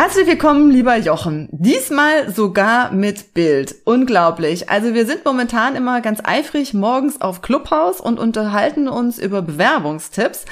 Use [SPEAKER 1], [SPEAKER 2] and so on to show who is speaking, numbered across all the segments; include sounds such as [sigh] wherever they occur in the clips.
[SPEAKER 1] Herzlich willkommen, lieber Jochen. Diesmal sogar mit Bild. Unglaublich. Also wir sind momentan immer ganz eifrig morgens auf Clubhouse und unterhalten uns über Bewerbungstipps.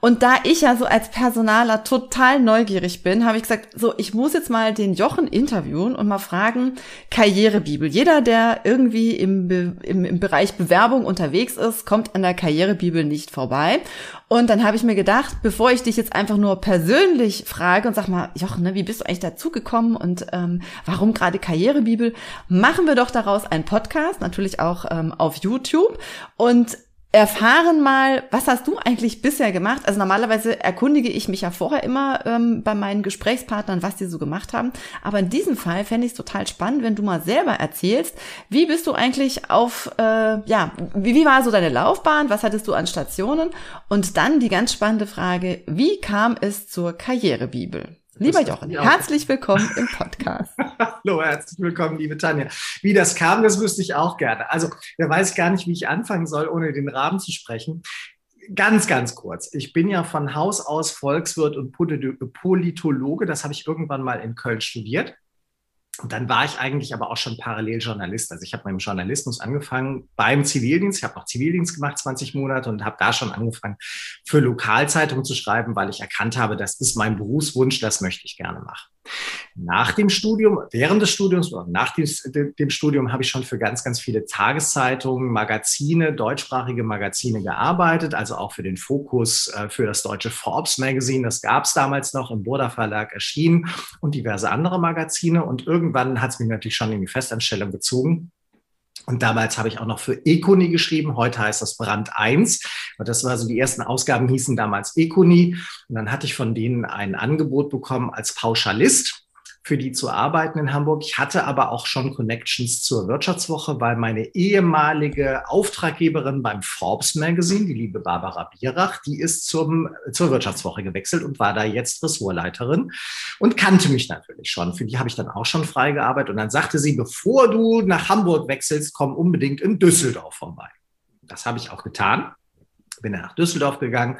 [SPEAKER 1] Und da ich ja so als Personaler total neugierig bin, habe ich gesagt, so, ich muss jetzt mal den Jochen interviewen und mal fragen, Karrierebibel. Jeder, der irgendwie im, Be im, im Bereich Bewerbung unterwegs ist, kommt an der Karrierebibel nicht vorbei. Und dann habe ich mir gedacht, bevor ich dich jetzt einfach nur persönlich frage und sag mal, Jochen, ne, wie bist du eigentlich dazugekommen und ähm, warum gerade Karrierebibel, machen wir doch daraus einen Podcast, natürlich auch ähm, auf YouTube. Und erfahren mal, was hast du eigentlich bisher gemacht? Also normalerweise erkundige ich mich ja vorher immer ähm, bei meinen Gesprächspartnern, was die so gemacht haben. Aber in diesem Fall fände ich es total spannend, wenn du mal selber erzählst, wie bist du eigentlich auf, äh, ja, wie, wie war so deine Laufbahn? Was hattest du an Stationen? Und dann die ganz spannende Frage, wie kam es zur Karrierebibel? Lieber Jochen, herzlich willkommen im Podcast. [laughs]
[SPEAKER 2] Hallo, herzlich willkommen, liebe Tanja. Wie das kam, das wüsste ich auch gerne. Also, da weiß ich gar nicht, wie ich anfangen soll, ohne den Rahmen zu sprechen. Ganz, ganz kurz. Ich bin ja von Haus aus Volkswirt und Politologe. Das habe ich irgendwann mal in Köln studiert. Und dann war ich eigentlich aber auch schon parallel Journalist. Also ich habe meinen Journalismus angefangen beim Zivildienst. Ich habe auch Zivildienst gemacht, 20 Monate, und habe da schon angefangen, für Lokalzeitungen zu schreiben, weil ich erkannt habe, das ist mein Berufswunsch, das möchte ich gerne machen. Nach dem Studium, während des Studiums oder nach dem, dem Studium habe ich schon für ganz, ganz viele Tageszeitungen, Magazine, deutschsprachige Magazine gearbeitet, also auch für den Fokus, äh, für das deutsche Forbes Magazine. Das gab es damals noch im Burda Verlag erschienen und diverse andere Magazine. Und irgendwann hat es mich natürlich schon in die Festanstellung gezogen. Und damals habe ich auch noch für Econi geschrieben. Heute heißt das Brand 1. Und das war so, die ersten Ausgaben hießen damals Econi. Und dann hatte ich von denen ein Angebot bekommen als Pauschalist für die zu arbeiten in Hamburg. Ich hatte aber auch schon Connections zur Wirtschaftswoche, weil meine ehemalige Auftraggeberin beim Forbes Magazine, die liebe Barbara Bierach, die ist zum, zur Wirtschaftswoche gewechselt und war da jetzt Ressortleiterin und kannte mich natürlich schon. Für die habe ich dann auch schon freigearbeitet. Und dann sagte sie, bevor du nach Hamburg wechselst, komm unbedingt in Düsseldorf vorbei. Das habe ich auch getan. Bin dann nach Düsseldorf gegangen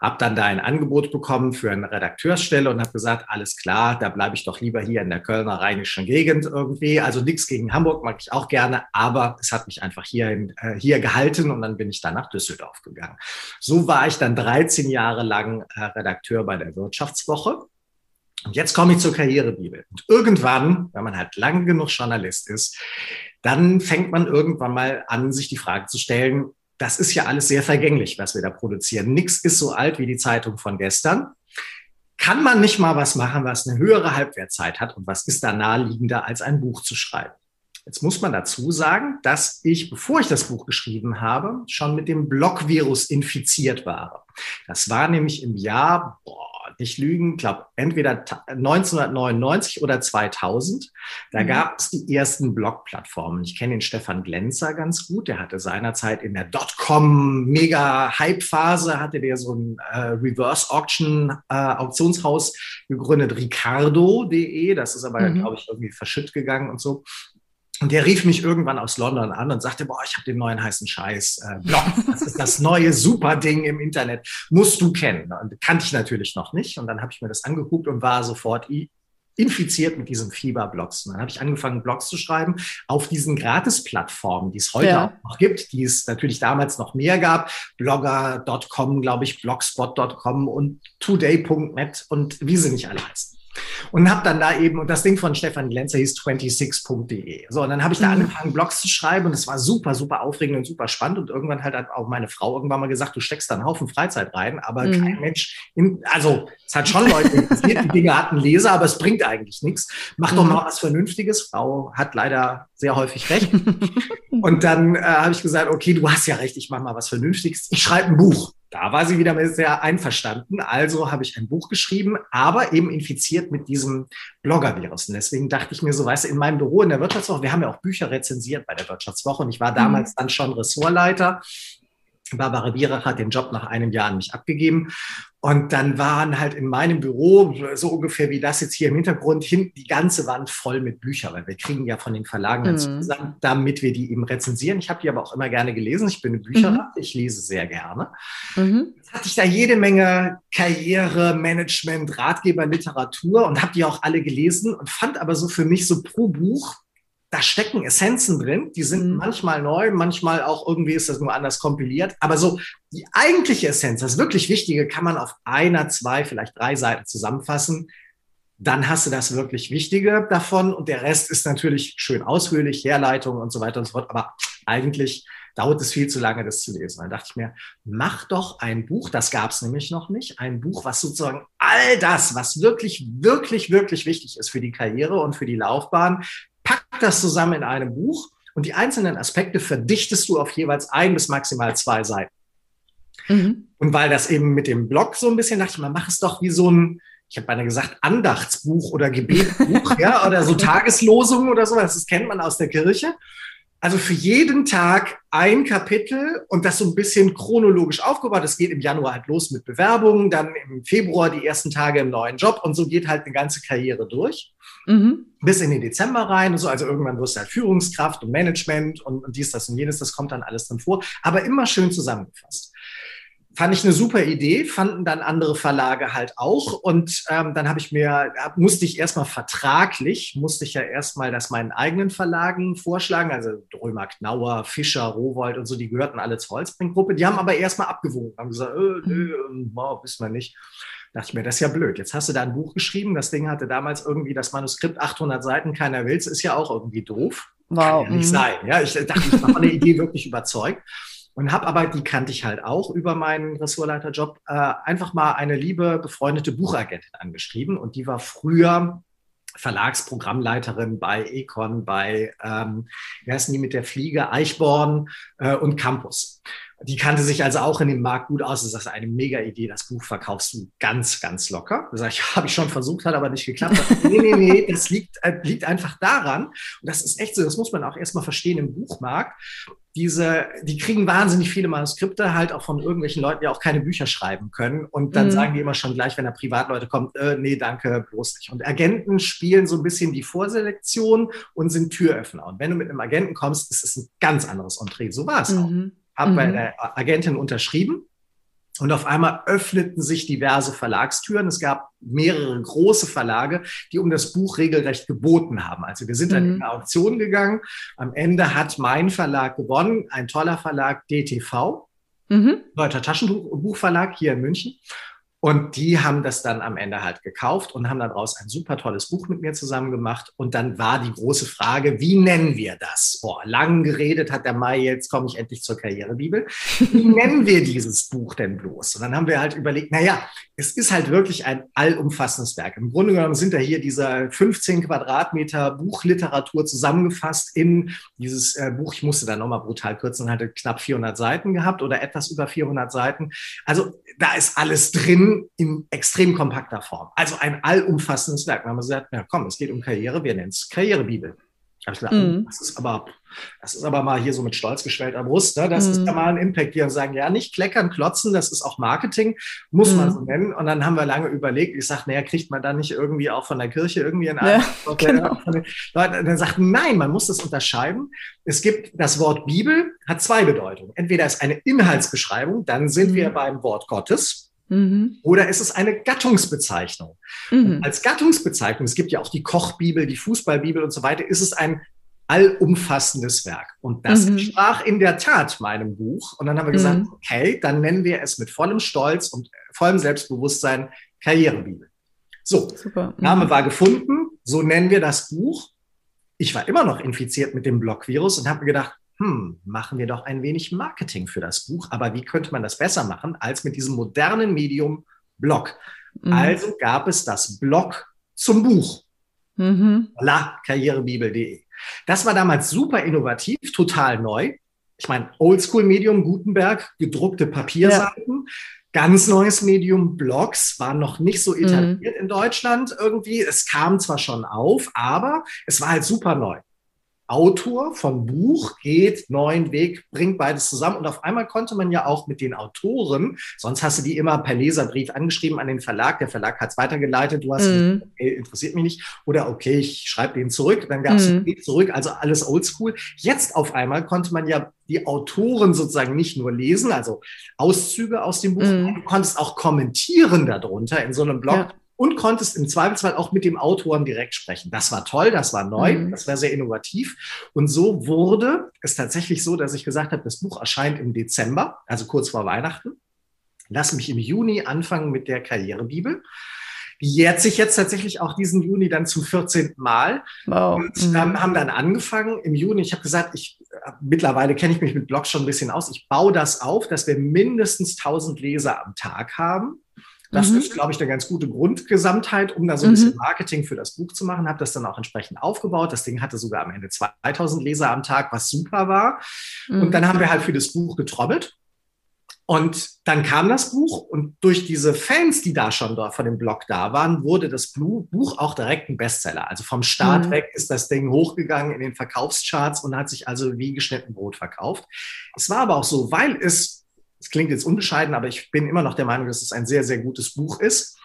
[SPEAKER 2] habe dann da ein Angebot bekommen für eine Redakteursstelle und habe gesagt, alles klar, da bleibe ich doch lieber hier in der Kölner rheinischen Gegend irgendwie. Also nichts gegen Hamburg mag ich auch gerne, aber es hat mich einfach hier, äh, hier gehalten und dann bin ich dann nach Düsseldorf gegangen. So war ich dann 13 Jahre lang äh, Redakteur bei der Wirtschaftswoche. Und jetzt komme ich zur Karrierebibel. Und irgendwann, wenn man halt lang genug Journalist ist, dann fängt man irgendwann mal an, sich die Frage zu stellen, das ist ja alles sehr vergänglich, was wir da produzieren. Nix ist so alt wie die Zeitung von gestern. Kann man nicht mal was machen, was eine höhere Halbwertzeit hat und was ist da naheliegender, als ein Buch zu schreiben? Jetzt muss man dazu sagen, dass ich, bevor ich das Buch geschrieben habe, schon mit dem Blockvirus infiziert war. Das war nämlich im Jahr, boah, nicht lügen, glaube entweder 1999 oder 2000. Da mhm. gab es die ersten Blog-Plattformen. Ich kenne den Stefan Glenzer ganz gut. Der hatte seinerzeit in der Dotcom-Mega-Hype-Phase hatte der so ein äh, Reverse-Auction-Auktionshaus äh, gegründet, Ricardo.de. Das ist aber, mhm. glaube ich, irgendwie verschütt gegangen und so. Und der rief mich irgendwann aus London an und sagte, boah, ich habe den neuen heißen Scheiß äh, Blog. Das ist das neue super Ding im Internet. Musst du kennen. Und kannte ich natürlich noch nicht. Und dann habe ich mir das angeguckt und war sofort infiziert mit diesen Fieber-Blogs. Und dann habe ich angefangen, Blogs zu schreiben auf diesen Gratis-Plattformen, die es heute ja. auch noch gibt, die es natürlich damals noch mehr gab. Blogger.com, glaube ich, Blogspot.com und Today.net und wie sie nicht alle heißen. Und habe dann da eben, und das Ding von Stefan Glenzer hieß 26.de. So, und dann habe ich da mhm. angefangen, Blogs zu schreiben und es war super, super aufregend und super spannend. Und irgendwann halt hat auch meine Frau irgendwann mal gesagt, du steckst da einen Haufen Freizeit rein, aber mhm. kein Mensch, in, also es hat schon Leute interessiert, die [laughs] Dinge hatten Leser, aber es bringt eigentlich nichts. Mach doch mhm. mal was Vernünftiges. Frau hat leider sehr häufig recht. [laughs] und dann äh, habe ich gesagt, okay, du hast ja recht, ich mache mal was Vernünftiges. Ich schreibe ein Buch. Da war sie wieder sehr einverstanden. Also habe ich ein Buch geschrieben, aber eben infiziert mit diesem Blogger-Virus. Und deswegen dachte ich mir so, weißt du, in meinem Büro in der Wirtschaftswoche, wir haben ja auch Bücher rezensiert bei der Wirtschaftswoche und ich war damals mhm. dann schon Ressortleiter Barbara Bierach hat den Job nach einem Jahr an mich abgegeben. Und dann waren halt in meinem Büro, so ungefähr wie das jetzt hier im Hintergrund, hinten die ganze Wand voll mit Büchern, weil wir kriegen ja von den Verlagen mhm. zusammen, damit wir die eben rezensieren. Ich habe die aber auch immer gerne gelesen. Ich bin eine Bücherrat, mhm. ich lese sehr gerne. Mhm. Jetzt hatte ich da jede Menge Karriere, Management, Ratgeber, Literatur und habe die auch alle gelesen und fand aber so für mich so pro Buch da stecken Essenzen drin, die sind mhm. manchmal neu, manchmal auch irgendwie ist das nur anders kompiliert. Aber so die eigentliche Essenz, das wirklich Wichtige, kann man auf einer, zwei, vielleicht drei Seiten zusammenfassen. Dann hast du das wirklich Wichtige davon und der Rest ist natürlich schön ausführlich, Herleitung und so weiter und so fort. Aber eigentlich dauert es viel zu lange, das zu lesen. Dann dachte ich mir, mach doch ein Buch, das gab es nämlich noch nicht, ein Buch, was sozusagen all das, was wirklich, wirklich, wirklich wichtig ist für die Karriere und für die Laufbahn, pack das zusammen in einem Buch und die einzelnen Aspekte verdichtest du auf jeweils ein bis maximal zwei Seiten. Mhm. Und weil das eben mit dem Blog so ein bisschen dachte ich, man mach es doch wie so ein, ich habe beinahe gesagt, Andachtsbuch oder Gebetbuch, [laughs] ja, oder so Tageslosungen oder sowas. Das kennt man aus der Kirche. Also für jeden Tag ein Kapitel und das so ein bisschen chronologisch aufgebaut. Es geht im Januar halt los mit Bewerbungen, dann im Februar die ersten Tage im neuen Job und so geht halt eine ganze Karriere durch. Mhm. Bis in den Dezember rein und so. Also irgendwann wirst du halt Führungskraft und Management und, und dies, das und jenes, das kommt dann alles drin vor. Aber immer schön zusammengefasst fand ich eine super Idee, fanden dann andere Verlage halt auch. Und ähm, dann habe ich mir, musste ich erstmal vertraglich, musste ich ja erstmal das meinen eigenen Verlagen vorschlagen. Also Drömer, Knauer, Fischer, Rowold und so, die gehörten alle zur Holzbring-Gruppe. Die haben aber erstmal abgewogen, haben gesagt, äh, nö, wow, wissen wir nicht. Da dachte ich mir, das ist ja blöd. Jetzt hast du da ein Buch geschrieben. Das Ding hatte damals irgendwie das Manuskript 800 Seiten, keiner will es, ist ja auch irgendwie doof. Wow. Kann ja nicht mhm. sein. Ja, ich dachte, ich war von der Idee wirklich überzeugt und habe aber, die kannte ich halt auch über meinen Ressortleiterjob, äh, einfach mal eine liebe befreundete Buchagentin angeschrieben und die war früher Verlagsprogrammleiterin bei Econ, bei, ähm, wie heißen die mit der Fliege, Eichborn äh, und Campus. Die kannte sich also auch in dem Markt gut aus. Das ist eine mega Idee. Das Buch verkaufst du ganz, ganz locker. Das ich, [laughs] habe ich schon versucht, hat aber nicht geklappt. [laughs] nee, nee, nee, das liegt, äh, liegt einfach daran. Und das ist echt so, das muss man auch erstmal verstehen im Buchmarkt diese, die kriegen wahnsinnig viele Manuskripte, halt auch von irgendwelchen Leuten, die auch keine Bücher schreiben können. Und dann mhm. sagen die immer schon gleich, wenn da Privatleute kommen, äh, nee, danke, bloß nicht. Und Agenten spielen so ein bisschen die Vorselektion und sind Türöffner. Und wenn du mit einem Agenten kommst, ist es ein ganz anderes Entree. So war es mhm. auch. Hab mhm. bei der Agentin unterschrieben und auf einmal öffneten sich diverse Verlagstüren. Es gab mehrere große Verlage, die um das Buch regelrecht geboten haben. Also wir sind dann mhm. in eine Auktion gegangen. Am Ende hat mein Verlag gewonnen, ein toller Verlag DTV, mhm. Deutscher Taschenbuchverlag hier in München. Und die haben das dann am Ende halt gekauft und haben daraus ein super tolles Buch mit mir zusammen gemacht. Und dann war die große Frage, wie nennen wir das? Boah, lang geredet hat der Mai, jetzt komme ich endlich zur Karrierebibel. Wie [laughs] nennen wir dieses Buch denn bloß? Und dann haben wir halt überlegt, naja, es ist halt wirklich ein allumfassendes Werk. Im Grunde genommen sind da hier diese 15 Quadratmeter Buchliteratur zusammengefasst in dieses äh, Buch. Ich musste da nochmal brutal kürzen, hatte knapp 400 Seiten gehabt oder etwas über 400 Seiten. Also da ist alles drin in extrem kompakter Form. Also ein allumfassendes Werk. Da haben wir gesagt, ja komm, es geht um Karriere, wir nennen es Karrierebibel. Da ich gesagt, mm. das ist aber, das ist aber mal hier so mit stolz geschwellter Brust. Ne? Das mm. ist ja mal ein Impact. Die sagen, ja, nicht kleckern, klotzen, das ist auch Marketing, muss mm. man so nennen. Und dann haben wir lange überlegt, ich sage, naja, kriegt man da nicht irgendwie auch von der Kirche irgendwie ein ja, genau. Dann sagten, nein, man muss das unterscheiden. Es gibt das Wort Bibel, hat zwei Bedeutungen. Entweder ist eine Inhaltsbeschreibung, dann sind wir mhm. beim Wort Gottes. Mhm. Oder ist es eine Gattungsbezeichnung? Mhm. Als Gattungsbezeichnung, es gibt ja auch die Kochbibel, die Fußballbibel und so weiter, ist es ein allumfassendes Werk. Und das mhm. entsprach in der Tat meinem Buch. Und dann haben wir gesagt, mhm. okay, dann nennen wir es mit vollem Stolz und vollem Selbstbewusstsein Karrierebibel. So, Super. Mhm. Name war gefunden, so nennen wir das Buch. Ich war immer noch infiziert mit dem Blockvirus und habe mir gedacht, hm, machen wir doch ein wenig Marketing für das Buch. Aber wie könnte man das besser machen als mit diesem modernen Medium Blog? Mhm. Also gab es das Blog zum Buch. Mhm. La, karrierebibel.de. Das war damals super innovativ, total neu. Ich meine, Oldschool-Medium Gutenberg, gedruckte Papierseiten. Ja. Ganz neues Medium Blogs war noch nicht so etabliert mhm. in Deutschland irgendwie. Es kam zwar schon auf, aber es war halt super neu. Autor von Buch geht neuen Weg, bringt beides zusammen. Und auf einmal konnte man ja auch mit den Autoren, sonst hast du die immer per Leserbrief angeschrieben an den Verlag, der Verlag hat es weitergeleitet, du hast mm. gesagt, okay, interessiert mich nicht. Oder okay, ich schreibe den zurück, dann gab es mm. zurück, also alles oldschool. Jetzt auf einmal konnte man ja die Autoren sozusagen nicht nur lesen, also Auszüge aus dem Buch, mm. du konntest auch kommentieren darunter in so einem Blog. Ja und konntest im Zweifelsfall auch mit dem Autoren direkt sprechen. Das war toll, das war neu, mhm. das war sehr innovativ. Und so wurde es tatsächlich so, dass ich gesagt habe, das Buch erscheint im Dezember, also kurz vor Weihnachten. Lass mich im Juni anfangen mit der Karrierebibel. Die jährt sich jetzt tatsächlich auch diesen Juni dann zum 14. Mal. Wow. Und ähm, haben dann angefangen im Juni. Ich habe gesagt, ich mittlerweile kenne ich mich mit Blogs schon ein bisschen aus. Ich baue das auf, dass wir mindestens 1000 Leser am Tag haben. Das mhm. ist, glaube ich, eine ganz gute Grundgesamtheit, um da so ein bisschen mhm. Marketing für das Buch zu machen. Habe das dann auch entsprechend aufgebaut. Das Ding hatte sogar am Ende 2000 Leser am Tag, was super war. Mhm. Und dann haben wir halt für das Buch getrommelt. Und dann kam das Buch und durch diese Fans, die da schon da von dem Blog da waren, wurde das Buch auch direkt ein Bestseller. Also vom Start mhm. weg ist das Ding hochgegangen in den Verkaufscharts und hat sich also wie geschnitten Brot verkauft. Es war aber auch so, weil es es klingt jetzt unbescheiden, aber ich bin immer noch der Meinung, dass es ein sehr, sehr gutes Buch ist.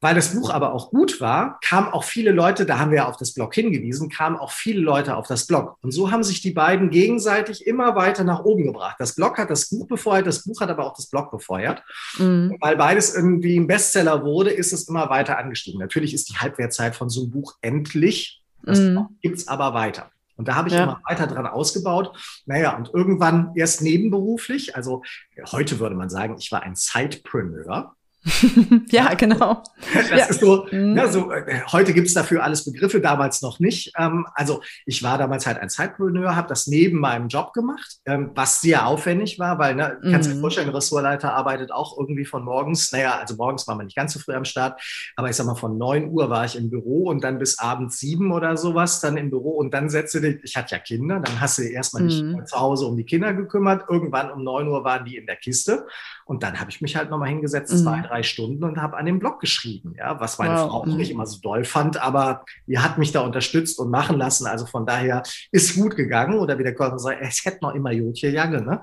[SPEAKER 2] Weil das Buch aber auch gut war, kamen auch viele Leute, da haben wir ja auf das Blog hingewiesen, kamen auch viele Leute auf das Blog. Und so haben sich die beiden gegenseitig immer weiter nach oben gebracht. Das Blog hat das Buch befeuert, das Buch hat aber auch das Blog befeuert. Mhm. Weil beides irgendwie ein Bestseller wurde, ist es immer weiter angestiegen. Natürlich ist die Halbwertzeit von so einem Buch endlich. Das mhm. gibt es aber weiter. Und da habe ich ja. immer weiter dran ausgebaut. Naja, und irgendwann erst nebenberuflich, also heute würde man sagen, ich war ein Sidepreneur. [laughs]
[SPEAKER 1] ja, genau.
[SPEAKER 2] Das ja. ist so, ja, so äh, heute gibt's dafür alles Begriffe, damals noch nicht. Ähm, also ich war damals halt ein Zeitpreneur, habe das neben meinem Job gemacht, ähm, was sehr aufwendig war, weil, ne, mhm. kannst dir mhm. vorstellen, Ressortleiter arbeitet auch irgendwie von morgens, naja, also morgens war man nicht ganz so früh am Start, aber ich sag mal, von neun Uhr war ich im Büro und dann bis abends sieben oder sowas dann im Büro und dann setzte dich, ich hatte ja Kinder, dann hast du erstmal mhm. nicht zu Hause um die Kinder gekümmert, irgendwann um neun Uhr waren die in der Kiste und dann habe ich mich halt nochmal hingesetzt, mhm. zwei, drei Stunden und habe an dem Blog geschrieben, ja, was meine wow. Frau auch nicht immer so doll fand, aber die hat mich da unterstützt und machen lassen. Also von daher ist gut gegangen. Oder wie der Körper sagt, es hätte noch immer Jotje Jange, ne?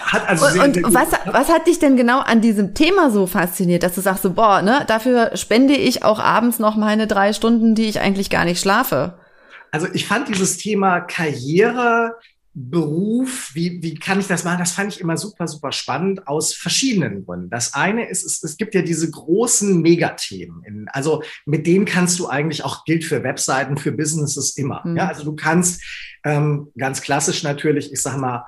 [SPEAKER 1] Hat also sehr, und sehr was, was hat dich denn genau an diesem Thema so fasziniert, dass du sagst so, boah, ne, dafür spende ich auch abends noch meine drei Stunden, die ich eigentlich gar nicht schlafe?
[SPEAKER 2] Also ich fand dieses Thema Karriere, Beruf, wie, wie kann ich das machen? Das fand ich immer super, super spannend aus verschiedenen Gründen. Das eine ist, es, es gibt ja diese großen Megathemen. In, also mit denen kannst du eigentlich auch, gilt für Webseiten, für Businesses immer. Mhm. Ja, also du kannst ähm, ganz klassisch natürlich, ich sag mal,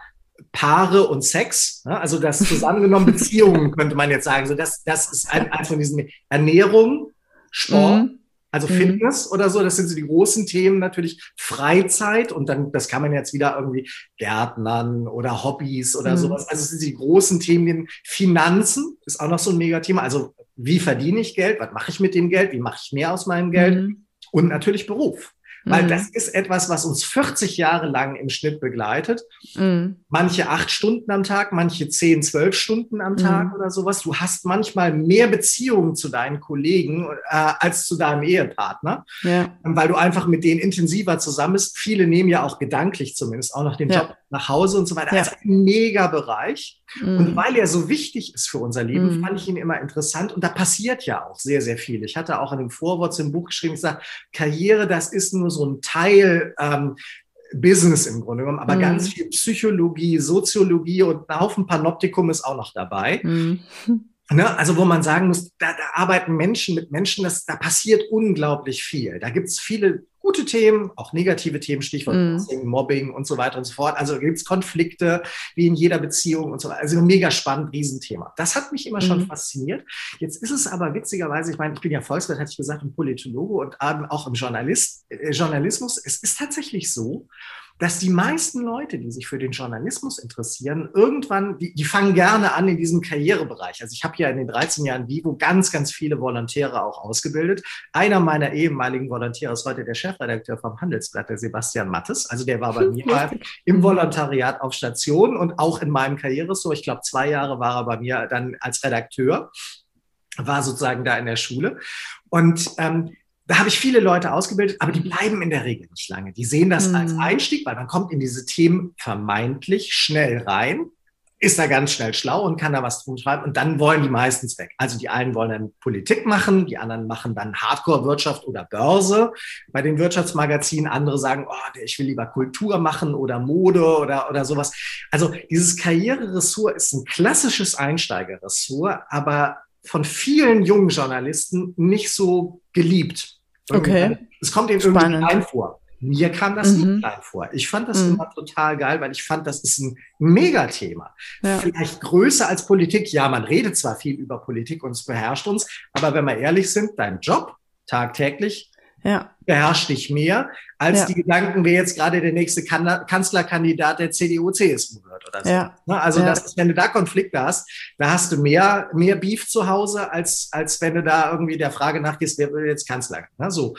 [SPEAKER 2] Paare und Sex, ja, also das [laughs] zusammengenommen Beziehungen könnte man jetzt sagen. So das, das ist ein, eins von diesen Ernährung, Sport, mhm. Also mhm. Fitness oder so, das sind so die großen Themen natürlich. Freizeit und dann, das kann man jetzt wieder irgendwie Gärtnern oder Hobbys oder mhm. sowas. Also es sind die großen Themen. Finanzen ist auch noch so ein Megathema. Also wie verdiene ich Geld? Was mache ich mit dem Geld? Wie mache ich mehr aus meinem Geld? Mhm. Und natürlich Beruf. Weil mhm. das ist etwas, was uns 40 Jahre lang im Schnitt begleitet. Mhm. Manche acht Stunden am Tag, manche zehn, zwölf Stunden am Tag mhm. oder sowas. Du hast manchmal mehr Beziehungen zu deinen Kollegen äh, als zu deinem Ehepartner, ja. weil du einfach mit denen intensiver zusammen bist. Viele nehmen ja auch gedanklich zumindest auch noch den ja. Job nach Hause und so weiter. Ja. Also ein mega Bereich. Mhm. Und weil er so wichtig ist für unser Leben, mhm. fand ich ihn immer interessant. Und da passiert ja auch sehr, sehr viel. Ich hatte auch in dem Vorwort zum Buch geschrieben, ich sage, Karriere, das ist nur so ein Teil ähm, Business im Grunde genommen, aber mhm. ganz viel Psychologie, Soziologie und ein Haufen Panoptikum ist auch noch dabei. Mhm. Ne, also wo man sagen muss, da, da arbeiten Menschen mit Menschen, das, da passiert unglaublich viel. Da gibt es viele gute Themen, auch negative Themen, Stichwort mm. Mobbing und so weiter und so fort. Also gibt es Konflikte wie in jeder Beziehung und so weiter. Also mega spannend, Riesenthema. Das hat mich immer schon mm. fasziniert. Jetzt ist es aber witzigerweise, ich meine, ich bin ja Volkswirt, hatte ich gesagt, und Politologe und auch im Journalist, äh, Journalismus. Es ist tatsächlich so, dass die meisten Leute, die sich für den Journalismus interessieren, irgendwann, die, die fangen gerne an in diesem Karrierebereich. Also ich habe ja in den 13 Jahren Vivo ganz, ganz viele Volontäre auch ausgebildet. Einer meiner ehemaligen Volontäre ist heute der Chefredakteur vom Handelsblatt, der Sebastian Mattes. Also der war bei [laughs] mir im Volontariat auf Station und auch in meinem Karrieressort. Ich glaube, zwei Jahre war er bei mir dann als Redakteur, war sozusagen da in der Schule. Und ähm, da habe ich viele Leute ausgebildet, aber die bleiben in der Regel nicht lange. Die sehen das mhm. als Einstieg, weil man kommt in diese Themen vermeintlich schnell rein, ist da ganz schnell schlau und kann da was drum schreiben und dann wollen die meistens weg. Also die einen wollen dann Politik machen, die anderen machen dann Hardcore-Wirtschaft oder Börse bei den Wirtschaftsmagazinen. Andere sagen, oh, ich will lieber Kultur machen oder Mode oder, oder sowas. Also dieses Karriereressort ist ein klassisches Einsteigerressort, aber von vielen jungen Journalisten nicht so geliebt.
[SPEAKER 1] Okay.
[SPEAKER 2] Es kommt ihnen irgendwie klein vor. Mir kam das mhm. nicht klein vor. Ich fand das mhm. immer total geil, weil ich fand, das ist ein Megathema. Ja. Vielleicht größer als Politik. Ja, man redet zwar viel über Politik und es beherrscht uns, aber wenn wir ehrlich sind, dein Job tagtäglich ja. beherrscht dich mehr, als ja. die Gedanken, wer jetzt gerade der nächste Kanzlerkandidat der CDU-CSU wird oder so. Ja. Ne, also, ja. das ist, wenn du da Konflikte hast, da hast du mehr, mehr Beef zu Hause, als, als wenn du da irgendwie der Frage nachgehst, wer will jetzt Kanzler? Ne, so.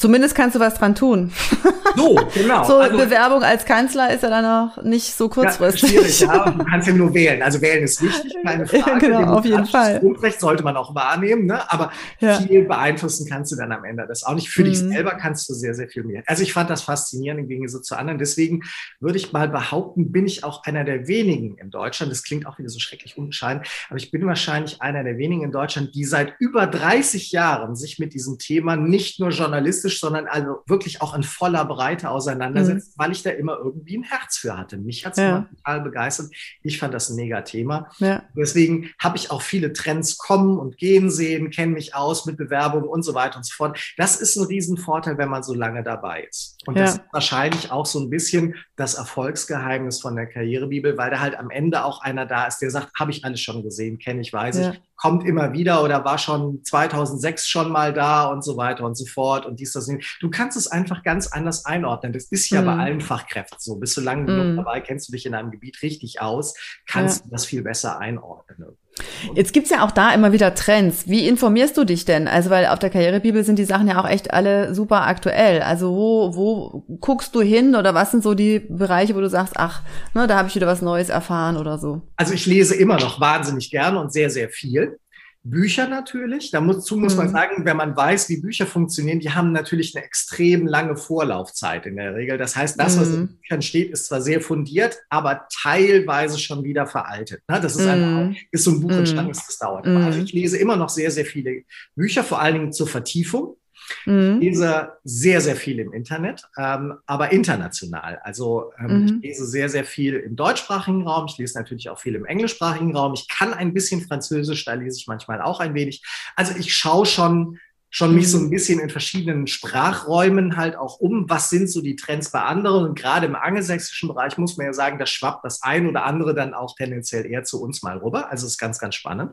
[SPEAKER 1] Ja. Zumindest kannst du was dran tun. [laughs]
[SPEAKER 2] So, genau.
[SPEAKER 1] so also, Bewerbung als Kanzler ist ja dann auch nicht so kurzfristig.
[SPEAKER 2] Ja, schwierig, ja. [laughs] Du kannst ja nur wählen. Also wählen ist wichtig, keine Frage.
[SPEAKER 1] genau, auf jeden Fall.
[SPEAKER 2] Grundrecht sollte man auch wahrnehmen, ne? aber ja. viel beeinflussen kannst du dann am Ende das auch nicht. Für mhm. dich selber kannst du sehr, sehr viel mehr. Also ich fand das faszinierend im Gegensatz zu anderen. Deswegen würde ich mal behaupten, bin ich auch einer der wenigen in Deutschland. Das klingt auch wieder so schrecklich unbescheiden, aber ich bin wahrscheinlich einer der wenigen in Deutschland, die seit über 30 Jahren sich mit diesem Thema nicht nur journalistisch, sondern also wirklich auch in voller Breite auseinandersetzt, mhm. weil ich da immer irgendwie ein Herz für hatte. Mich hat es ja. total begeistert. Ich fand das ein mega Thema. Ja. Deswegen habe ich auch viele Trends kommen und gehen sehen, kenne mich aus mit Bewerbungen und so weiter und so fort. Das ist ein Riesenvorteil, wenn man so lange dabei ist. Und ja. das ist wahrscheinlich auch so ein bisschen das Erfolgsgeheimnis von der Karrierebibel, weil da halt am Ende auch einer da ist, der sagt, habe ich alles schon gesehen, kenne ich, weiß ich, kommt immer wieder oder war schon 2006 schon mal da und so weiter und so fort und dies, das. Du kannst es einfach ganz anders einordnen. Das ist ja mm. bei mhm. allen Fachkräften so. Bist du lange genug mm. dabei, kennst du dich in einem Gebiet richtig aus, kannst ja. du das viel besser einordnen.
[SPEAKER 1] Jetzt gibt's ja auch da immer wieder Trends. Wie informierst du dich denn? Also, weil auf der Karrierebibel sind die Sachen ja auch echt alle super aktuell. Also, wo, wo guckst du hin oder was sind so die Bereiche, wo du sagst, ach, ne, da habe ich wieder was Neues erfahren oder so?
[SPEAKER 2] Also, ich lese immer noch wahnsinnig gerne und sehr, sehr viel. Bücher natürlich. Dazu muss man mhm. sagen, wenn man weiß, wie Bücher funktionieren, die haben natürlich eine extrem lange Vorlaufzeit in der Regel. Das heißt, das, was in mhm. Büchern steht, ist zwar sehr fundiert, aber teilweise schon wieder veraltet. Ne? Das ist, ein, mhm. ist so ein Buch entstanden, das dauert. Also ich lese immer noch sehr, sehr viele Bücher, vor allen Dingen zur Vertiefung. Mhm. Ich lese sehr, sehr viel im Internet, ähm, aber international. Also ähm, mhm. ich lese sehr, sehr viel im deutschsprachigen Raum. Ich lese natürlich auch viel im englischsprachigen Raum. Ich kann ein bisschen Französisch, da lese ich manchmal auch ein wenig. Also ich schaue schon schon mich so ein mhm. bisschen in verschiedenen Sprachräumen halt auch um. Was sind so die Trends bei anderen? Und gerade im angelsächsischen Bereich muss man ja sagen, da schwappt das ein oder andere dann auch tendenziell eher zu uns mal rüber. Also ist ganz, ganz spannend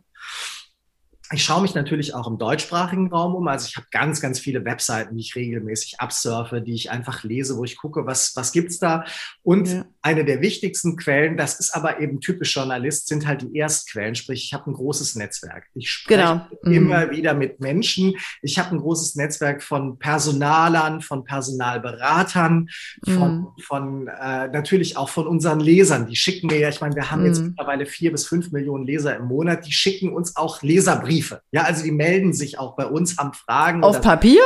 [SPEAKER 2] ich schaue mich natürlich auch im deutschsprachigen Raum um. Also ich habe ganz, ganz viele Webseiten, die ich regelmäßig absurfe, die ich einfach lese, wo ich gucke, was, was gibt's da. Und ja. eine der wichtigsten Quellen, das ist aber eben typisch Journalist, sind halt die Erstquellen. Sprich, ich habe ein großes Netzwerk. Ich spreche genau. mhm. immer wieder mit Menschen. Ich habe ein großes Netzwerk von Personalern, von Personalberatern, von, mhm. von äh, natürlich auch von unseren Lesern. Die schicken mir ja, ich meine, wir haben mhm. jetzt mittlerweile vier bis fünf Millionen Leser im Monat, die schicken uns auch Leserbriefe Briefe. Ja, also die melden sich auch bei uns, haben Fragen.
[SPEAKER 1] Auf Papier?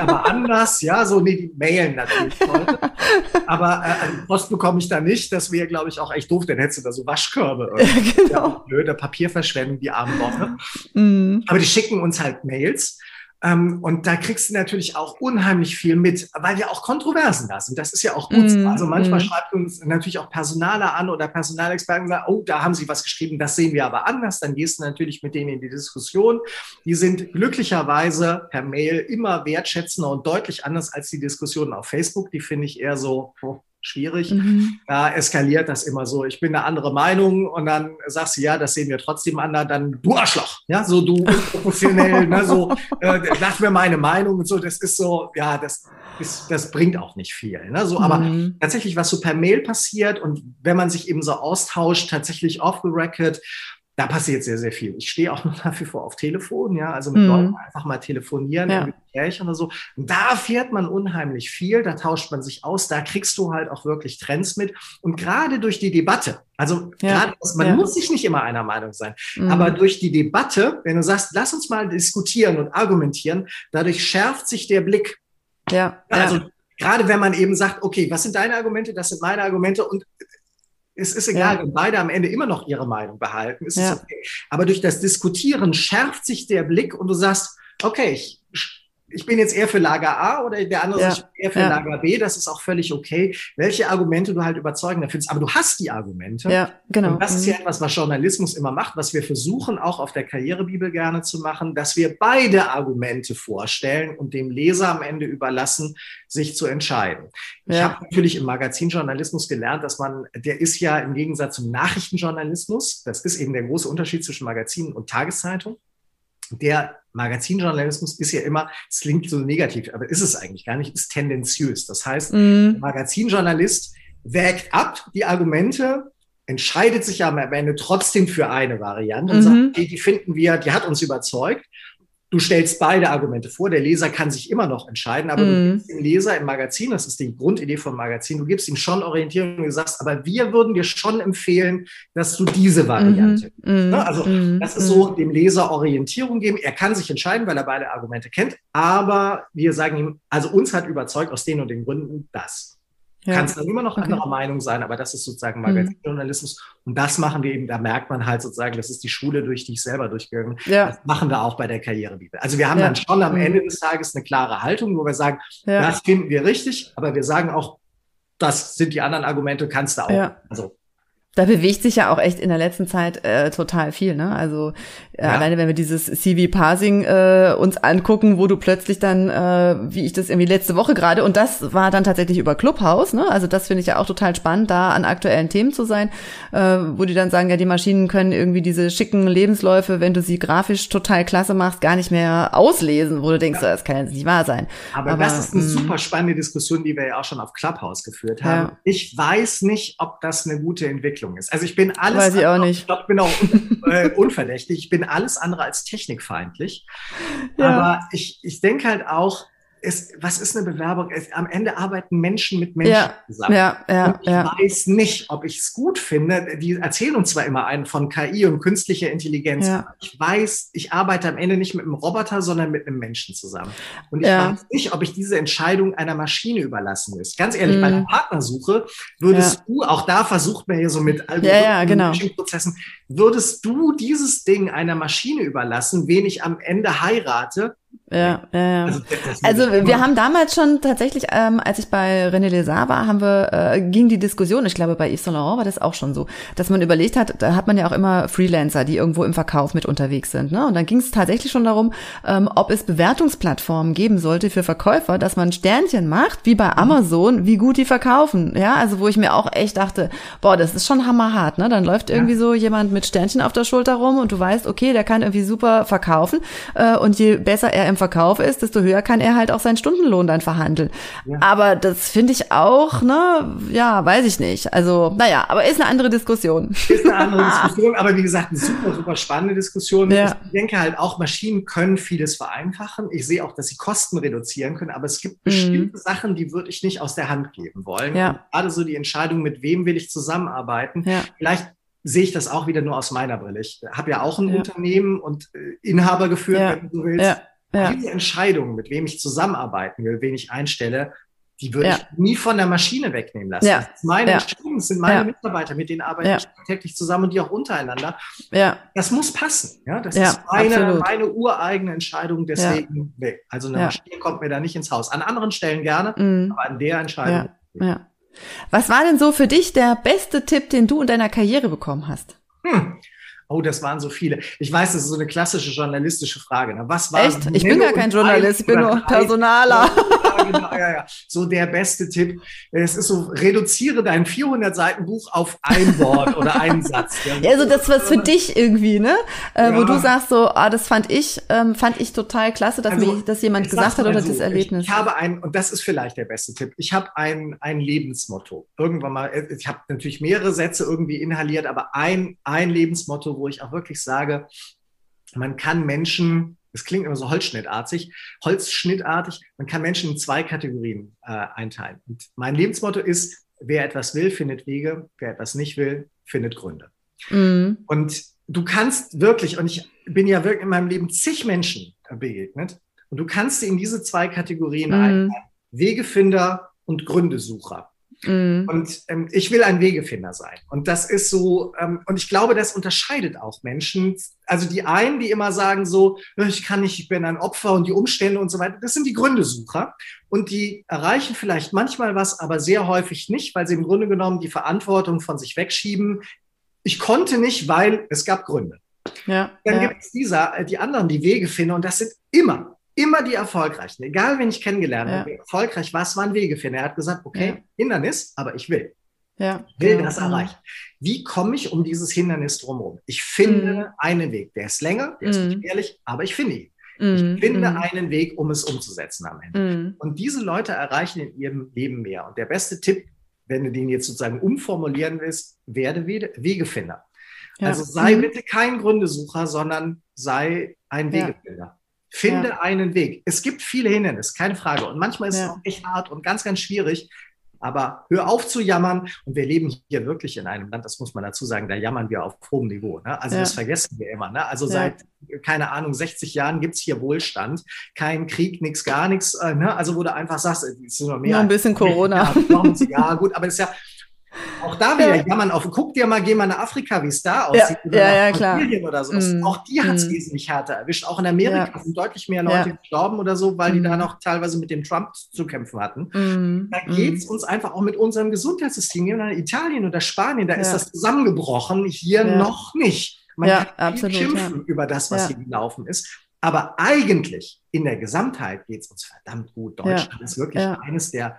[SPEAKER 2] Aber anders. Ja, so, nee, die mailen natürlich heute. aber äh, also Post bekomme ich da nicht. Das wäre, glaube ich, auch echt doof. Dann hättest du da so Waschkörbe. Ja, genau. Ja, auch blöde Papierverschwendung, die armen Woche. Mm. Aber die schicken uns halt Mails. Ähm, und da kriegst du natürlich auch unheimlich viel mit, weil ja auch Kontroversen da sind. Das ist ja auch gut. Mm, also manchmal mm. schreibt uns natürlich auch Personaler an oder Personalexperten sagen, oh, da haben sie was geschrieben, das sehen wir aber anders. Dann gehst du natürlich mit denen in die Diskussion. Die sind glücklicherweise per Mail immer wertschätzender und deutlich anders als die Diskussionen auf Facebook. Die finde ich eher so, oh, schwierig. Mhm. Da eskaliert das immer so. Ich bin eine andere Meinung und dann sagst du, ja, das sehen wir trotzdem anders, dann du Arschloch. Ja, so du professionell, ne, so, äh, sag mir meine Meinung und so. Das ist so, ja, das ist, das bringt auch nicht viel. Ne? So, aber mhm. tatsächlich, was so per Mail passiert und wenn man sich eben so austauscht, tatsächlich off the record, da passiert sehr, sehr viel. Ich stehe auch noch nach wie vor auf Telefon, ja, also mit mhm. Leuten einfach mal telefonieren, ja. Gespräch oder so. Und da erfährt man unheimlich viel, da tauscht man sich aus, da kriegst du halt auch wirklich Trends mit. Und gerade durch die Debatte, also ja. gerade, man ja. muss sich nicht immer einer Meinung sein, mhm. aber durch die Debatte, wenn du sagst, lass uns mal diskutieren und argumentieren, dadurch schärft sich der Blick. Ja. Also gerade wenn man eben sagt, okay, was sind deine Argumente, das sind meine Argumente und es ist egal, ja. wenn beide am Ende immer noch ihre Meinung behalten, ist ja. es okay. Aber durch das Diskutieren schärft sich der Blick und du sagst, okay, ich ich bin jetzt eher für Lager A oder der andere ja. ist eher für ja. Lager B, das ist auch völlig okay, welche Argumente du halt überzeugender findest. Aber du hast die Argumente. Ja, genau. Und das ist ja mhm. etwas, was Journalismus immer macht, was wir versuchen auch auf der Karrierebibel gerne zu machen, dass wir beide Argumente vorstellen und dem Leser am Ende überlassen, sich zu entscheiden. Ja. Ich habe natürlich im Magazinjournalismus gelernt, dass man, der ist ja im Gegensatz zum Nachrichtenjournalismus, das ist eben der große Unterschied zwischen Magazinen und Tageszeitung der Magazinjournalismus ist ja immer, es klingt so negativ, aber ist es eigentlich gar nicht, ist tendenziös. Das heißt, mm. der Magazinjournalist wägt ab die Argumente, entscheidet sich am Ende trotzdem für eine Variante und mm sagt, okay, die finden wir, die hat uns überzeugt. Du stellst beide Argumente vor. Der Leser kann sich immer noch entscheiden, aber mm. du mhm. gibst dem Leser im Magazin, das ist die Grundidee vom Magazin, du gibst ihm schon Orientierung und du sagst, aber wir würden dir schon empfehlen, dass du diese Variante. Mm. Ne? Also mm. das ist so, dem Leser Orientierung geben. Er kann sich entscheiden, weil er beide Argumente kennt, aber wir sagen ihm, also uns hat überzeugt aus den und den Gründen das. Ja. Kannst dann immer noch okay. anderer Meinung sein, aber das ist sozusagen mhm. Magazinjournalismus. Mhm. Und das machen wir eben, da merkt man halt sozusagen, das ist die Schule, durch die ich selber durchgegangen. Ja. Das machen wir auch bei der Karrierebibel. Also wir haben ja. dann schon am mhm. Ende des Tages eine klare Haltung, wo wir sagen, ja. das finden wir richtig, aber wir sagen auch, das sind die anderen Argumente, kannst du auch. Ja. Also
[SPEAKER 1] da bewegt sich ja auch echt in der letzten Zeit äh, total viel, ne? Also äh, ja. alleine wenn wir dieses CV Parsing äh, uns angucken, wo du plötzlich dann, äh, wie ich das irgendwie letzte Woche gerade, und das war dann tatsächlich über Clubhouse, ne? Also das finde ich ja auch total spannend, da an aktuellen Themen zu sein, äh, wo die dann sagen, ja, die Maschinen können irgendwie diese schicken Lebensläufe, wenn du sie grafisch total klasse machst, gar nicht mehr auslesen, wo du denkst, ja. das kann jetzt nicht wahr sein.
[SPEAKER 2] Aber, Aber das ist eine mm. super spannende Diskussion, die wir ja auch schon auf Clubhouse geführt haben. Ja. Ich weiß nicht, ob das eine gute Entwicklung Entwicklung ist. Also ich bin alles
[SPEAKER 1] Weiß ich auch nicht.
[SPEAKER 2] Ich bin auch äh, [laughs] unverdächtig. Ich bin alles andere als technikfeindlich. Ja. Aber ich, ich denke halt auch, ist, was ist eine Bewerbung? Es, am Ende arbeiten Menschen mit Menschen ja, zusammen. Ja, ja, und ich ja. weiß nicht, ob ich es gut finde. Die erzählen uns zwar immer einen von KI und künstlicher Intelligenz. Ja. Ich weiß, ich arbeite am Ende nicht mit einem Roboter, sondern mit einem Menschen zusammen. Und ich ja. weiß nicht, ob ich diese Entscheidung einer Maschine überlassen will. Ganz ehrlich, mhm. bei der Partnersuche würdest du, auch da versucht man ja so mit
[SPEAKER 1] Algorithmen, genau.
[SPEAKER 2] Prozessen, würdest du dieses Ding einer Maschine überlassen, wen ich am Ende heirate?
[SPEAKER 1] Ja, ja, ja. Also, also wir haben damals schon tatsächlich, ähm, als ich bei René Lézard war, haben wir, äh, ging die Diskussion, ich glaube bei Yves Saint Laurent war das auch schon so, dass man überlegt hat, da hat man ja auch immer Freelancer, die irgendwo im Verkauf mit unterwegs sind. Ne? Und dann ging es tatsächlich schon darum, ähm, ob es Bewertungsplattformen geben sollte für Verkäufer, dass man Sternchen macht, wie bei Amazon, wie gut die verkaufen. Ja, also wo ich mir auch echt dachte, boah, das ist schon hammerhart. Ne? Dann läuft irgendwie ja. so jemand mit Sternchen auf der Schulter rum und du weißt, okay, der kann irgendwie super verkaufen. Äh, und je besser er im Verkauf ist, desto höher kann er halt auch seinen Stundenlohn dann verhandeln. Ja. Aber das finde ich auch, ne, ja, weiß ich nicht. Also, naja, aber ist eine andere Diskussion.
[SPEAKER 2] Ist eine andere [laughs] Diskussion, aber wie gesagt, eine super, super spannende Diskussion. Ja. Ich denke halt auch, Maschinen können vieles vereinfachen. Ich sehe auch, dass sie Kosten reduzieren können, aber es gibt mhm. bestimmte mhm. Sachen, die würde ich nicht aus der Hand geben wollen. Ja. gerade so die Entscheidung, mit wem will ich zusammenarbeiten. Ja. Vielleicht sehe ich das auch wieder nur aus meiner Brille. Ich habe ja auch ein ja. Unternehmen und äh, Inhaber geführt, ja. wenn du willst. Ja. Ja. Diese Entscheidung, mit wem ich zusammenarbeiten will, wen ich einstelle, die würde ja. ich nie von der Maschine wegnehmen lassen. Ja. Das meine ja. Entscheidungen, das sind meine. Mitarbeiter, mit denen arbeite ich täglich zusammen und die auch untereinander. Ja. Das muss passen. Ja, das ist meine, meine ureigene Entscheidung, deswegen weg. Also eine Maschine kommt mir da nicht ins Haus. An anderen Stellen gerne, mhm. aber an der Entscheidung.
[SPEAKER 1] Ja. Was war denn so für dich der beste Tipp, den du in deiner Karriere bekommen hast? Hm.
[SPEAKER 2] Oh, das waren so viele. Ich weiß, das ist so eine klassische journalistische Frage. Ne? Was war
[SPEAKER 1] Echt? Ich bin gar kein Journalist, ich bin nur Personaler.
[SPEAKER 2] Genau, ja, ja. So der beste Tipp. Es ist so, reduziere dein 400 Seiten Buch auf ein Wort oder einen Satz.
[SPEAKER 1] Ja, also das was für dich irgendwie, ne? Äh, ja. Wo du sagst so, ah, das fand ich, ähm, fand ich total klasse, dass also, mir das jemand gesagt hat oder so, das Erlebnis.
[SPEAKER 2] Ich, ich habe ein, und das ist vielleicht der beste Tipp, ich habe ein, ein Lebensmotto. Irgendwann mal, äh, ich habe natürlich mehrere Sätze irgendwie inhaliert, aber ein, ein Lebensmotto, wo ich auch wirklich sage, man kann Menschen, das klingt immer so holzschnittartig, holzschnittartig, man kann Menschen in zwei Kategorien äh, einteilen. Und mein Lebensmotto ist, wer etwas will, findet Wege, wer etwas nicht will, findet Gründe. Mhm. Und du kannst wirklich, und ich bin ja wirklich in meinem Leben zig Menschen begegnet, und du kannst sie in diese zwei Kategorien mhm. einteilen. Wegefinder und Gründesucher. Mhm. Und ähm, ich will ein Wegefinder sein. Und das ist so, ähm, und ich glaube, das unterscheidet auch Menschen. Also die einen, die immer sagen so, ich kann nicht, ich bin ein Opfer und die Umstände und so weiter, das sind die Gründesucher. Und die erreichen vielleicht manchmal was, aber sehr häufig nicht, weil sie im Grunde genommen die Verantwortung von sich wegschieben. Ich konnte nicht, weil es gab Gründe. Ja, Dann ja. gibt es dieser, äh, die anderen, die Wegefinder, und das sind immer immer die Erfolgreichen, egal wen ich kennengelernt ja. habe, erfolgreich war, es waren Wegefinder. Er hat gesagt, okay, ja. Hindernis, aber ich will. Ja, ich will genau. das erreichen. Wie komme ich um dieses Hindernis drumherum? Ich finde mhm. einen Weg. Der ist länger, der ist nicht mhm. ehrlich, aber ich finde ihn. Mhm. Ich finde mhm. einen Weg, um es umzusetzen am Ende. Mhm. Und diese Leute erreichen in ihrem Leben mehr. Und der beste Tipp, wenn du den jetzt sozusagen umformulieren willst, werde Wegefinder. Ja. Also sei mhm. bitte kein Gründesucher, sondern sei ein Wegefinder. Finde ja. einen Weg. Es gibt viele Hindernisse, keine Frage. Und manchmal ist ja. es auch echt hart und ganz, ganz schwierig. Aber hör auf zu jammern. Und wir leben hier wirklich in einem Land, das muss man dazu sagen, da jammern wir auf hohem Niveau. Ne? Also ja. das vergessen wir immer. Ne? Also seit, keine Ahnung, 60 Jahren gibt es hier Wohlstand. Kein Krieg, nichts, gar nichts. Äh, ne? Also wo du einfach sagst, es ist
[SPEAKER 1] nur mehr. Nur ein bisschen Corona.
[SPEAKER 2] Ja, gut, aber es ist ja, auch da wieder ja. jammern auf. Guck dir mal, geh mal nach Afrika, wie es da aussieht.
[SPEAKER 1] Ja, oder ja, ja klar.
[SPEAKER 2] Oder so. Mm. Auch die hat es mm. wesentlich härter erwischt. Auch in Amerika ja. sind deutlich mehr Leute ja. gestorben oder so, weil mm. die da noch teilweise mit dem Trump zu kämpfen hatten. Mm. Da mm. geht es uns einfach auch mit unserem Gesundheitssystem. In Italien oder Spanien, da ist das zusammengebrochen. Hier noch nicht. Man kann absolut, schimpfen über das, was hier gelaufen ist. Aber eigentlich in der Gesamtheit geht es uns verdammt gut. Deutschland ist wirklich eines der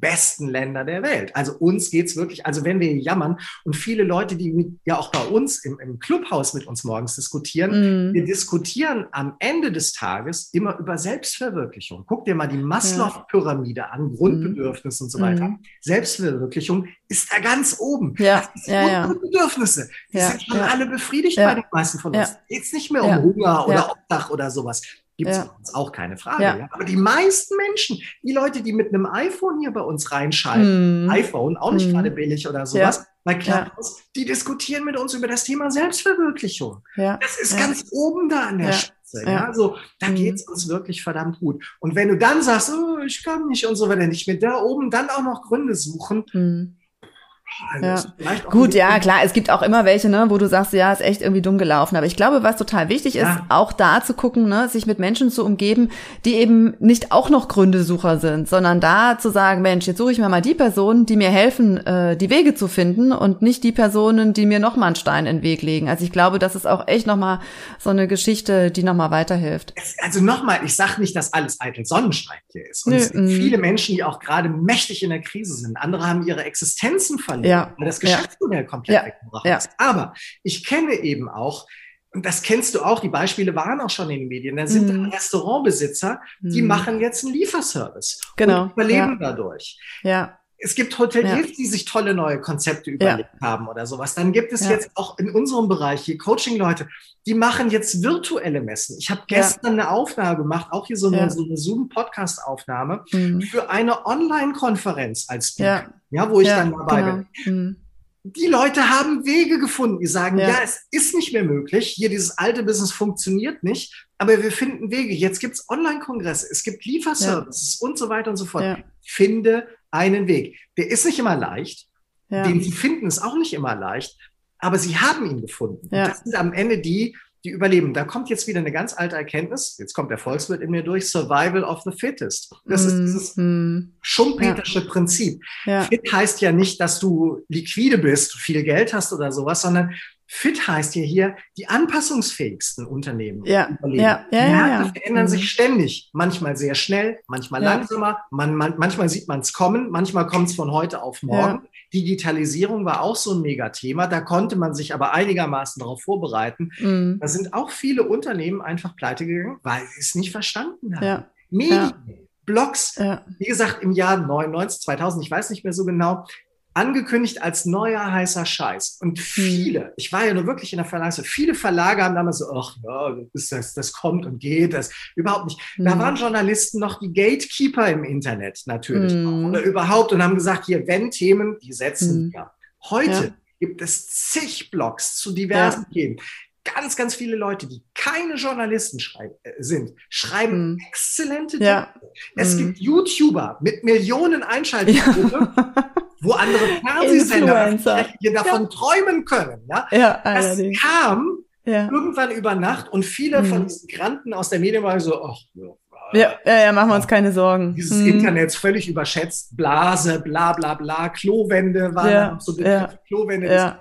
[SPEAKER 2] besten Länder der Welt. Also uns geht's wirklich, also wenn wir jammern und viele Leute, die mit, ja auch bei uns im, im Clubhaus mit uns morgens diskutieren, mm. wir diskutieren am Ende des Tages immer über Selbstverwirklichung. Guck dir mal die Maslow-Pyramide an, Grundbedürfnisse mm. und so weiter. Mm. Selbstverwirklichung ist da ganz oben.
[SPEAKER 1] Ja, ja,
[SPEAKER 2] Grundbedürfnisse, die ja, sind schon ja. alle befriedigt bei den meisten von uns. Ja. Geht's nicht mehr um Hunger oder Obdach oder sowas. Gibt es ja. bei uns auch keine Frage. Ja. Ja. Aber die meisten Menschen, die Leute, die mit einem iPhone hier bei uns reinschalten, mm. iPhone, auch nicht mm. gerade billig oder sowas, bei Clubhouse, die diskutieren mit uns über das Thema Selbstverwirklichung. Das ist ganz oben da an der Spitze. Ja. Also da mm. geht es uns wirklich verdammt gut. Und wenn du dann sagst, oh, ich kann nicht und so weiter, nicht mit da oben dann auch noch Gründe suchen, mm.
[SPEAKER 1] Ja. Gut, ja, klar, es gibt auch immer welche, ne, wo du sagst, ja, ist echt irgendwie dumm gelaufen. Aber ich glaube, was total wichtig ist, ja. auch da zu gucken, ne, sich mit Menschen zu umgeben, die eben nicht auch noch Gründesucher sind, sondern da zu sagen, Mensch, jetzt suche ich mir mal die Personen, die mir helfen, äh, die Wege zu finden und nicht die Personen, die mir nochmal einen Stein in den Weg legen. Also ich glaube, das ist auch echt nochmal so eine Geschichte, die nochmal weiterhilft.
[SPEAKER 2] Also nochmal, ich sage nicht, dass alles eitel Sonnenschein hier ist. Und Nö, es gibt mm. viele Menschen, die auch gerade mächtig in der Krise sind. Andere haben ihre Existenzen verloren ja. das Geschäftsmodell komplett ja. weggebracht ja. ist. Aber ich kenne eben auch, und das kennst du auch, die Beispiele waren auch schon in den Medien, da sind mm. Restaurantbesitzer, die mm. machen jetzt einen Lieferservice
[SPEAKER 1] genau.
[SPEAKER 2] und überleben ja. dadurch. Ja. Es gibt Hoteliers, ja. die sich tolle neue Konzepte überlegt ja. haben oder sowas. Dann gibt es ja. jetzt auch in unserem Bereich hier Coaching-Leute, die machen jetzt virtuelle Messen. Ich habe gestern eine Aufnahme gemacht, auch hier so eine, so eine Zoom-Podcast-Aufnahme mhm. für eine Online-Konferenz als Speaker, ja. wo ich dann dabei genau. bin. Mhm die Leute haben Wege gefunden, die sagen, ja. ja. es ist nicht mehr möglich, hier dieses alte Business funktioniert nicht, aber wir finden Wege. Jetzt gibt es Online-Kongresse, es gibt Lieferservices ja. und so weiter und so fort. Ja. Finde einen Weg. Der ist nicht immer leicht, den zu finden ist auch nicht immer leicht, aber sie haben ihn gefunden. Das sind am Ende die, die überleben. Da kommt jetzt wieder eine ganz alte Erkenntnis. Jetzt kommt der Volkswirt in mir durch. Survival of the fittest. Das mm, ist dieses mm, schumpetersche ja. Prinzip. Ja. Fit heißt ja nicht, dass du liquide bist, viel Geld hast oder sowas, sondern Fit heißt ja hier die anpassungsfähigsten Unternehmen.
[SPEAKER 1] Ja,
[SPEAKER 2] überleben.
[SPEAKER 1] ja, ja,
[SPEAKER 2] Die
[SPEAKER 1] ja,
[SPEAKER 2] Märkte
[SPEAKER 1] ja.
[SPEAKER 2] verändern
[SPEAKER 1] Mhm.
[SPEAKER 2] sich ständig. Manchmal sehr schnell, manchmal langsamer. Man, man, manchmal sieht man es kommen, manchmal kommt es von heute auf morgen. Digitalisierung war auch so ein Megathema. Da konnte man sich aber einigermaßen darauf vorbereiten.
[SPEAKER 1] Mhm.
[SPEAKER 2] Da sind auch viele Unternehmen einfach pleite gegangen, weil sie es nicht verstanden haben. Medien, Blogs, wie gesagt, im Jahr 99, 2000, ich weiß nicht mehr so genau, angekündigt als neuer heißer Scheiß. Und viele, ich war ja nur wirklich in der Verlagswelt, viele Verlage haben damals so, ach ja, das, das, das kommt und geht, das überhaupt nicht. Da
[SPEAKER 1] Mhm.
[SPEAKER 2] waren Journalisten noch die Gatekeeper im Internet natürlich
[SPEAKER 1] Mhm.
[SPEAKER 2] auch, oder überhaupt und haben gesagt, hier, wenn Themen, die setzen
[SPEAKER 1] Mhm.
[SPEAKER 2] wir. Heute
[SPEAKER 1] Ja.
[SPEAKER 2] gibt es zig Blogs zu diversen Themen. Ganz, ganz viele Leute, die keine Journalisten schreiben, äh, sind, schreiben
[SPEAKER 1] Mhm.
[SPEAKER 2] exzellente
[SPEAKER 1] Ja.
[SPEAKER 2] Texte. Es
[SPEAKER 1] Mhm.
[SPEAKER 2] gibt YouTuber mit Millionen Einschaltquoten, [laughs] wo andere Fernsehsender davon träumen können. Ja?
[SPEAKER 1] ja,
[SPEAKER 2] Das kam
[SPEAKER 1] Ja.
[SPEAKER 2] irgendwann über Nacht und viele
[SPEAKER 1] Mhm.
[SPEAKER 2] von diesen Granten aus der Medien waren so, ach, ja,
[SPEAKER 1] Ja, ja, ja, machen wir uns keine Sorgen.
[SPEAKER 2] dieses
[SPEAKER 1] Mhm.
[SPEAKER 2] Internet ist völlig überschätzt, Blase, bla bla bla, Klowände waren
[SPEAKER 1] Ja,
[SPEAKER 2] so
[SPEAKER 1] ja,
[SPEAKER 2] Klowände
[SPEAKER 1] ja.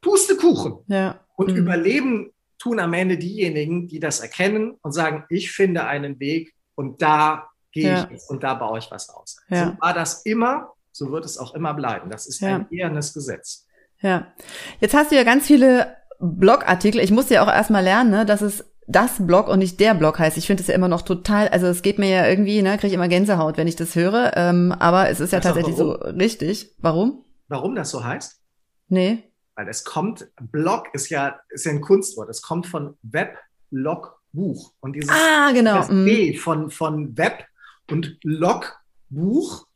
[SPEAKER 2] Pustekuchen.
[SPEAKER 1] Ja.
[SPEAKER 2] Und
[SPEAKER 1] Mhm.
[SPEAKER 2] überleben tun am Ende diejenigen, die das erkennen und sagen, ich finde einen Weg und da gehe
[SPEAKER 1] Ja.
[SPEAKER 2] ich und da baue ich was aus.
[SPEAKER 1] Ja.
[SPEAKER 2] So war das immer, so wird es auch immer bleiben. Das ist
[SPEAKER 1] Ja.
[SPEAKER 2] ein ehrenes Gesetz.
[SPEAKER 1] Ja. Jetzt hast du ja ganz viele Blogartikel. Ich musste ja auch erstmal lernen, ne, dass es das Blog und nicht der Blog heißt. Ich finde es ja immer noch total, also es geht mir ja irgendwie, ne, kriege ich immer Gänsehaut, wenn ich das höre. Ähm, aber es ist ja
[SPEAKER 2] auch
[SPEAKER 1] tatsächlich so richtig. Warum?
[SPEAKER 2] Warum das so heißt?
[SPEAKER 1] Nee.
[SPEAKER 2] Weil es kommt, Blog ist ja, ist ja ein Kunstwort. Es kommt von Weblog, Buch. Und dieses
[SPEAKER 1] Ah, genau.
[SPEAKER 2] das
[SPEAKER 1] Mhm.
[SPEAKER 2] B von, von Web und Log, Buch,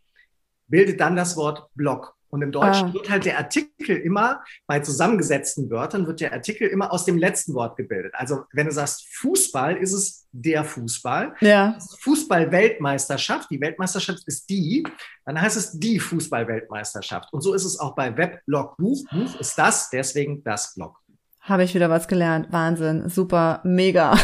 [SPEAKER 2] bildet dann das Wort Blog. Und im Deutschen
[SPEAKER 1] Ah.
[SPEAKER 2] wird halt der Artikel immer, bei zusammengesetzten Wörtern, wird der Artikel immer aus dem letzten Wort gebildet. Also wenn du sagst Fußball, ist es der Fußball.
[SPEAKER 1] Ja.
[SPEAKER 2] Fußball-Weltmeisterschaft, die Weltmeisterschaft ist die, dann heißt es die Fußball-Weltmeisterschaft. Und so ist es auch bei Weblog Buch. Buch ist das, deswegen das Blog.
[SPEAKER 1] Habe ich wieder was gelernt. Wahnsinn. Super. Mega.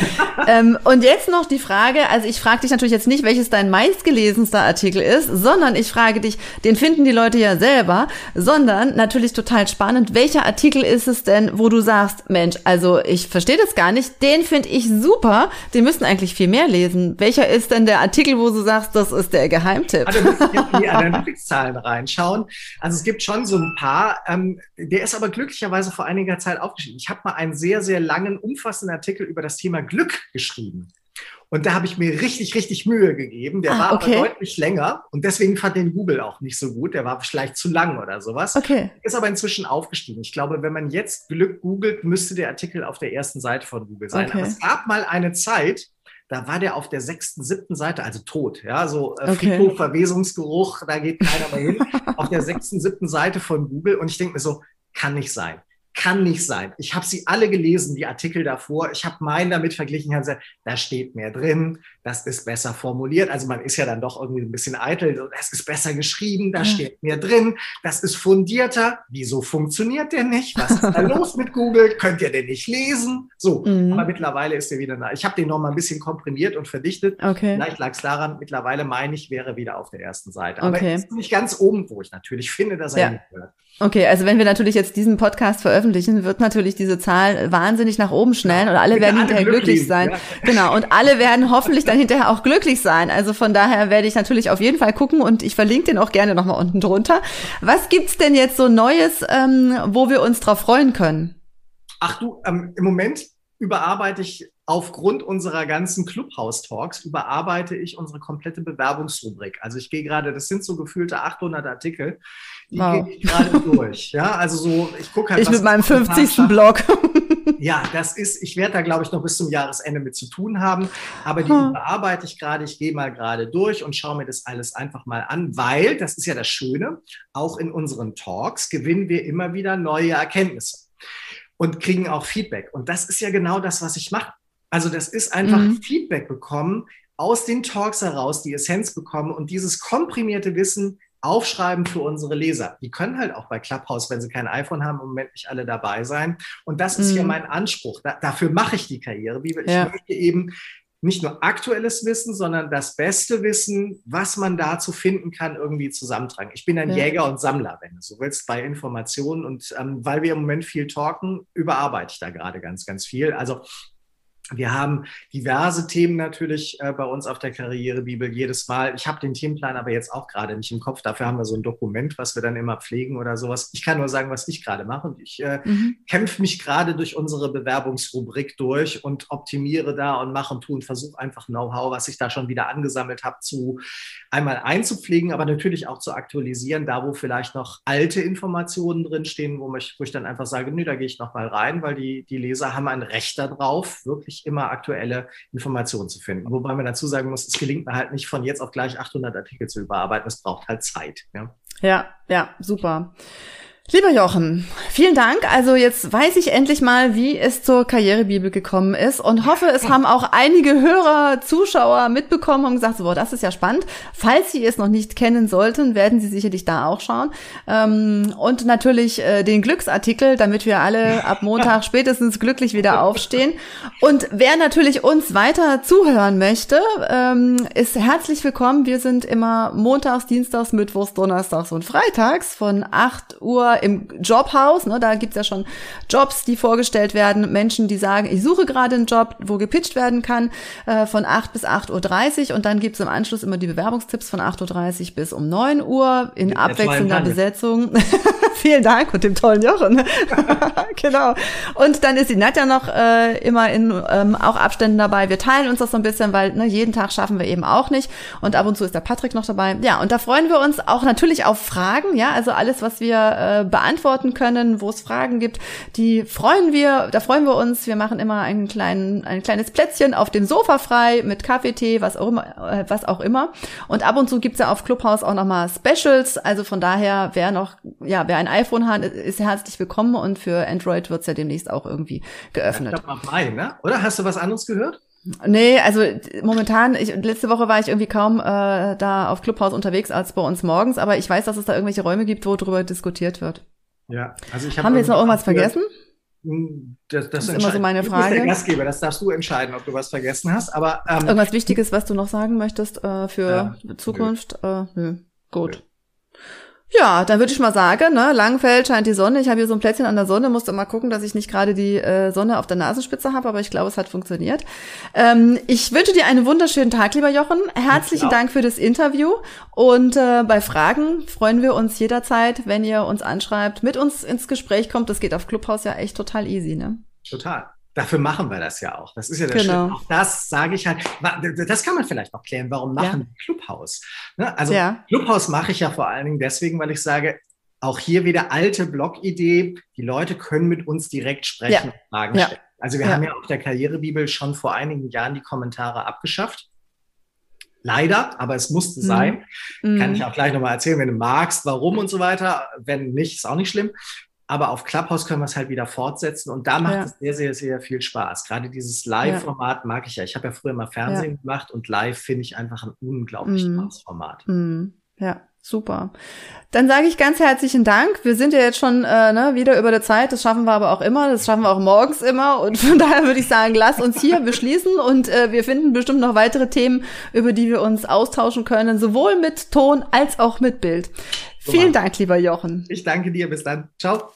[SPEAKER 1] [laughs] ähm, und jetzt noch die Frage, also ich frage dich natürlich jetzt nicht, welches dein meistgelesenster Artikel ist, sondern ich frage dich, den finden die Leute ja selber, sondern natürlich total spannend, welcher Artikel ist es denn, wo du sagst, Mensch, also ich verstehe das gar nicht, den finde ich super, den müssten eigentlich viel mehr lesen. Welcher ist denn der Artikel, wo du sagst, das ist der Geheimtipp?
[SPEAKER 2] Also jetzt in die [laughs] Analytics-Zahlen reinschauen. Also es gibt schon so ein paar. Ähm, der ist aber glücklicherweise vor einiger Zeit aufgeschrieben. Ich habe mal einen sehr, sehr langen, umfassenden Artikel über das Thema Glück geschrieben. Und da habe ich mir richtig, richtig Mühe gegeben. Der
[SPEAKER 1] Ah,
[SPEAKER 2] war
[SPEAKER 1] okay.
[SPEAKER 2] aber deutlich länger und deswegen fand den Google auch nicht so gut. Der war vielleicht zu lang oder sowas.
[SPEAKER 1] Okay.
[SPEAKER 2] Ist aber inzwischen aufgestiegen. Ich glaube, wenn man jetzt Glück googelt, müsste der Artikel auf der ersten Seite von Google sein.
[SPEAKER 1] Okay.
[SPEAKER 2] Aber es gab mal eine Zeit, da war der auf der sechsten, siebten Seite, also tot, ja, so äh,
[SPEAKER 1] Okay.
[SPEAKER 2] Friedhof, Verwesungsgeruch, da geht keiner mehr hin, auf der sechsten, siebten Seite von Google. Und ich denke mir so, kann nicht sein. Kann nicht sein. Ich habe sie alle gelesen, die Artikel davor. Ich habe meinen damit verglichen. Habe gesagt, da steht mehr drin, das ist besser formuliert. Also man ist ja dann doch irgendwie ein bisschen eitel. Das ist besser geschrieben, da
[SPEAKER 1] Ja.
[SPEAKER 2] steht mehr drin, das ist fundierter. Wieso funktioniert der nicht? Was ist da [laughs] los mit Google? Könnt ihr den nicht lesen? So,
[SPEAKER 1] Mhm.
[SPEAKER 2] aber mittlerweile ist er wieder da. Ich habe den noch mal ein bisschen komprimiert und verdichtet.
[SPEAKER 1] Okay.
[SPEAKER 2] Vielleicht lag es daran, mittlerweile meine ich, wäre wieder auf der ersten Seite. Aber
[SPEAKER 1] Okay.
[SPEAKER 2] ist nicht ganz oben, wo ich natürlich finde, dass er
[SPEAKER 1] Ja.
[SPEAKER 2] hingehört.
[SPEAKER 1] Okay, also wenn wir natürlich jetzt diesen Podcast veröffentlichen, wird natürlich diese Zahl wahnsinnig nach oben schnellen und alle werden
[SPEAKER 2] alle
[SPEAKER 1] hinterher
[SPEAKER 2] glücklich,
[SPEAKER 1] glücklich sein.
[SPEAKER 2] ja.
[SPEAKER 1] Genau, und alle werden hoffentlich dann hinterher auch glücklich sein. Also von daher werde ich natürlich auf jeden Fall gucken und ich verlinke den auch gerne nochmal unten drunter. Was gibt's denn jetzt so Neues, ähm, wo wir uns drauf freuen können?
[SPEAKER 2] Ach du, ähm, im Moment überarbeite ich aufgrund unserer ganzen Clubhouse-Talks, überarbeite ich unsere komplette Bewerbungsrubrik. Also ich gehe gerade, das sind so gefühlte 800 Artikel, die
[SPEAKER 1] Wow.
[SPEAKER 2] gehe ich gerade durch. Ja, also so, ich gucke halt,
[SPEAKER 1] Ich mit meinem
[SPEAKER 2] ich am Tag
[SPEAKER 1] 50.
[SPEAKER 2] schaffe.
[SPEAKER 1] Blog.
[SPEAKER 2] Ja, das ist, ich werde da, glaube ich, noch bis zum Jahresende mit zu tun haben. Aber die
[SPEAKER 1] Hm.
[SPEAKER 2] überarbeite ich gerade. Ich gehe mal gerade durch und schaue mir das alles einfach mal an, weil, das ist ja das Schöne, auch in unseren Talks gewinnen wir immer wieder neue Erkenntnisse und kriegen auch Feedback. Und das ist ja genau das, was ich mache. Also das ist einfach
[SPEAKER 1] Mhm.
[SPEAKER 2] Feedback bekommen, aus den Talks heraus die Essenz bekommen und dieses komprimierte Wissen aufschreiben für unsere Leser. Die können halt auch bei Clubhouse, wenn sie kein iPhone haben, im Moment nicht alle dabei sein. Und das ist
[SPEAKER 1] Mhm.
[SPEAKER 2] ja mein Anspruch. Da, dafür mache ich die Karriere. Ich
[SPEAKER 1] Ja.
[SPEAKER 2] möchte eben nicht nur aktuelles Wissen, sondern das beste Wissen, was man dazu finden kann, irgendwie zusammentragen. Ich bin ein ja. Jäger und Sammler, wenn du so willst, bei Informationen. Und ähm, weil wir im Moment viel talken, überarbeite ich da gerade ganz, ganz viel. Also wir haben diverse Themen natürlich äh, bei uns auf der Karrierebibel jedes Mal. Ich habe den Themenplan aber jetzt auch gerade nicht im Kopf. Dafür haben wir so ein Dokument, was wir dann immer pflegen oder sowas. Ich kann nur sagen, was ich gerade mache. Und ich äh, mhm. kämpfe mich gerade durch unsere Bewerbungsrubrik durch und optimiere da und mache und tue und versuche einfach Know-how, was ich da schon wieder angesammelt habe, zu einmal einzupflegen, aber natürlich auch zu aktualisieren, da wo vielleicht noch alte Informationen drinstehen, wo, wo ich dann einfach sage, nö, da gehe ich noch mal rein, weil die, die Leser haben ein Recht darauf, wirklich wirklich immer aktuelle Informationen zu finden. Wobei man dazu sagen muss, es gelingt mir halt nicht von jetzt auf gleich 800 Artikel zu überarbeiten. Es braucht halt Zeit.
[SPEAKER 1] Ja, ja, ja super. Lieber Jochen, vielen Dank. Also jetzt weiß ich endlich mal, wie es zur Karrierebibel gekommen ist und hoffe, es haben auch einige Hörer, Zuschauer mitbekommen und gesagt, so, boah, das ist ja spannend. Falls Sie es noch nicht kennen sollten, werden Sie sicherlich da auch schauen. Ähm, und natürlich äh, den Glücksartikel, damit wir alle ab Montag [laughs] spätestens glücklich wieder aufstehen. Und wer natürlich uns weiter zuhören möchte, ähm, ist herzlich willkommen. Wir sind immer montags, dienstags, mittwochs, donnerstags und freitags von 8 Uhr im Jobhaus, ne, da gibt's ja schon Jobs, die vorgestellt werden, Menschen, die sagen, ich suche gerade einen Job, wo gepitcht werden kann, äh, von 8 bis 8.30 Uhr und dann gibt's im Anschluss immer die Bewerbungstipps von 8.30 Uhr bis um 9 Uhr in Mit abwechselnder Besetzung. [laughs] Vielen Dank und dem tollen Jochen. [laughs] genau. Und dann ist die Nadja noch äh, immer in ähm, auch Abständen dabei. Wir teilen uns das so ein bisschen, weil ne, jeden Tag schaffen wir eben auch nicht. Und ab und zu ist der Patrick noch dabei. Ja, und da freuen wir uns auch natürlich auf Fragen. Ja, also alles, was wir äh, beantworten können, wo es Fragen gibt, die freuen wir, da freuen wir uns. Wir machen immer einen kleinen, ein kleines Plätzchen auf dem Sofa frei mit Kaffee, Tee, was auch immer, äh, was auch immer. Und ab und zu gibt's ja auf Clubhouse auch nochmal Specials. Also von daher, wer noch, ja, wer ein iPhone hat, ist herzlich willkommen und für Android wird's ja demnächst auch irgendwie geöffnet. Ja, ich
[SPEAKER 2] glaub, Mai, ne? Oder hast du was anderes gehört?
[SPEAKER 1] Nee, also momentan, ich, letzte Woche war ich irgendwie kaum äh, da auf Clubhouse unterwegs als bei uns morgens, aber ich weiß, dass es da irgendwelche Räume gibt, wo darüber diskutiert wird.
[SPEAKER 2] Ja,
[SPEAKER 1] also ich hab Haben wir jetzt noch irgendwas vergessen?
[SPEAKER 2] Hm, das, das, das ist immer so meine Frage. Du bist der Gastgeber, das darfst du entscheiden, ob du was vergessen hast. Aber
[SPEAKER 1] ähm, irgendwas Wichtiges, was du noch sagen möchtest äh, für ja, Zukunft? Nö. Äh, nö. Gut. Nö. Ja, dann würde ich mal sagen, ne, Langfeld scheint die Sonne. Ich habe hier so ein Plätzchen an der Sonne, musste mal gucken, dass ich nicht gerade die äh, Sonne auf der Nasenspitze habe, aber ich glaube, es hat funktioniert. Ähm, ich wünsche dir einen wunderschönen Tag, lieber Jochen. Herzlichen Dank für das Interview. Und äh, bei Fragen freuen wir uns jederzeit, wenn ihr uns anschreibt, mit uns ins Gespräch kommt. Das geht auf Clubhouse ja echt total easy, ne?
[SPEAKER 2] Total. Dafür machen wir das ja auch. Das ist ja der genau. Schritt. Auch das sage ich halt. Das kann man vielleicht noch klären. Warum machen ja. Clubhaus? Ne? Also ja. Clubhaus mache ich ja vor allen Dingen deswegen, weil ich sage, auch hier wieder alte Blog-Idee. Die Leute können mit uns direkt sprechen ja. und Fragen stellen. Also wir haben ja auf der Karrierebibel schon vor einigen Jahren die Kommentare abgeschafft. Leider, aber es musste mhm. sein. Mhm. Kann ich auch gleich nochmal erzählen, wenn du magst, warum und so weiter. Wenn nicht, ist auch nicht schlimm. Aber auf Clubhouse können wir es halt wieder fortsetzen und da macht ja. es sehr, sehr, sehr viel Spaß. Gerade dieses Live-Format ja. mag ich ja. Ich habe ja früher mal Fernsehen ja. gemacht und live finde ich einfach ein unglaublich mm. tolles Format.
[SPEAKER 1] Mm. Ja, super. Dann sage ich ganz herzlichen Dank. Wir sind ja jetzt schon äh, ne, wieder über der Zeit. Das schaffen wir aber auch immer. Das schaffen wir auch morgens immer. Und von [laughs] daher würde ich sagen, lass uns hier beschließen und äh, wir finden bestimmt noch weitere Themen, über die wir uns austauschen können, sowohl mit Ton als auch mit Bild. Vielen Dank, lieber Jochen.
[SPEAKER 2] Ich danke dir. Bis dann. Ciao.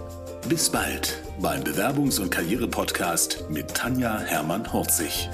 [SPEAKER 3] Bis bald beim Bewerbungs- und Karriere-Podcast mit Tanja Hermann-Horzig.